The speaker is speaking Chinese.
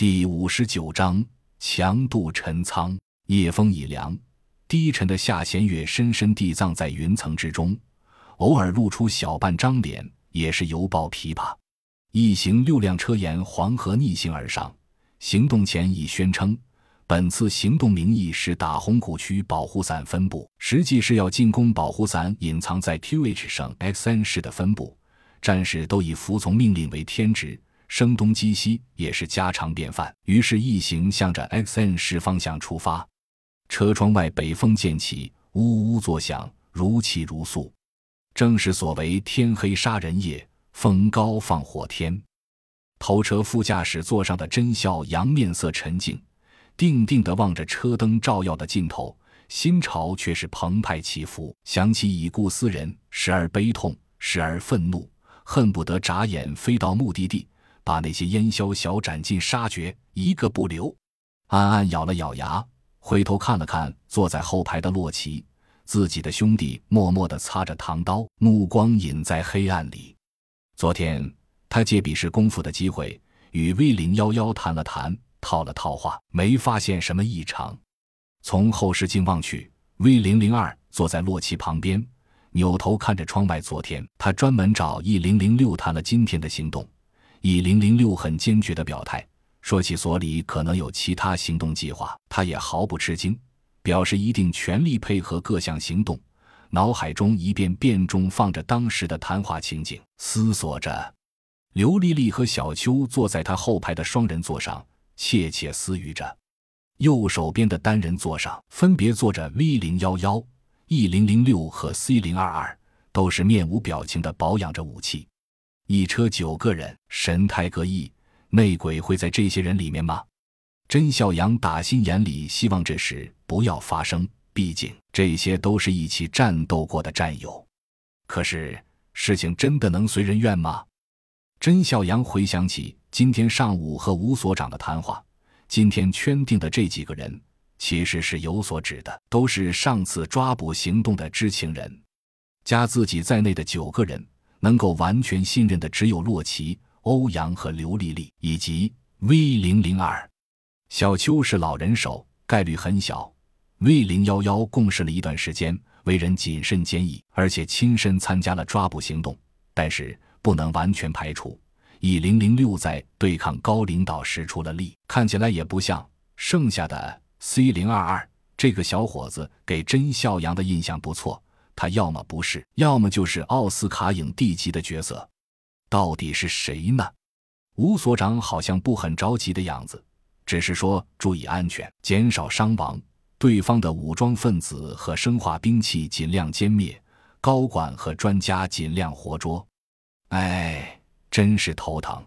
第五十九章强渡陈仓。夜风已凉，低沉的下弦月深深地葬在云层之中，偶尔露出小半张脸，也是犹抱琵琶。一行六辆车沿黄河逆行而上，行动前已宣称，本次行动名义是打红谷区保护伞分部，实际是要进攻保护伞隐藏在 QH 省 XN 市的分部。战士都以服从命令为天职。声东击西也是家常便饭，于是一行向着 XN 市方向出发。车窗外北风渐起，呜呜作响，如泣如诉。正是所谓天黑杀人夜，风高放火天。头车副驾驶座上的甄孝阳面色沉静，定定地望着车灯照耀的尽头，心潮却是澎湃起伏。想起已故斯人，时而悲痛，时而愤怒，恨不得眨眼飞到目的地。把那些烟消小斩尽杀绝，一个不留。安安咬了咬牙，回头看了看坐在后排的洛奇，自己的兄弟默默地擦着唐刀，目光隐在黑暗里。昨天他借比试功夫的机会与 V 零幺幺谈了谈，套了套话，没发现什么异常。从后视镜望去，V 零零二坐在洛奇旁边，扭头看着窗外。昨天他专门找 E 零零六谈了今天的行动。以零零六很坚决的表态，说起所里可能有其他行动计划，他也毫不吃惊，表示一定全力配合各项行动。脑海中一遍遍中放着当时的谈话情景，思索着。刘丽丽和小秋坐在他后排的双人座上，窃窃私语着。右手边的单人座上分别坐着 V 零幺幺、E 零零六和 C 零二二，都是面无表情的保养着武器。一车九个人，神态各异，内鬼会在这些人里面吗？甄孝阳打心眼里希望这事不要发生，毕竟这些都是一起战斗过的战友。可是事情真的能随人愿吗？甄孝阳回想起今天上午和吴所长的谈话，今天圈定的这几个人其实是有所指的，都是上次抓捕行动的知情人，加自己在内的九个人。能够完全信任的只有洛奇、欧阳和刘丽丽，以及 V 零零二。小邱是老人手，概率很小。V 零幺幺共事了一段时间，为人谨慎坚毅，而且亲身参加了抓捕行动。但是不能完全排除，以零零六在对抗高领导时出了力，看起来也不像。剩下的 C 零二二这个小伙子给甄孝阳的印象不错。他要么不是，要么就是奥斯卡影帝级的角色，到底是谁呢？吴所长好像不很着急的样子，只是说注意安全，减少伤亡，对方的武装分子和生化兵器尽量歼灭，高管和专家尽量活捉。哎，真是头疼。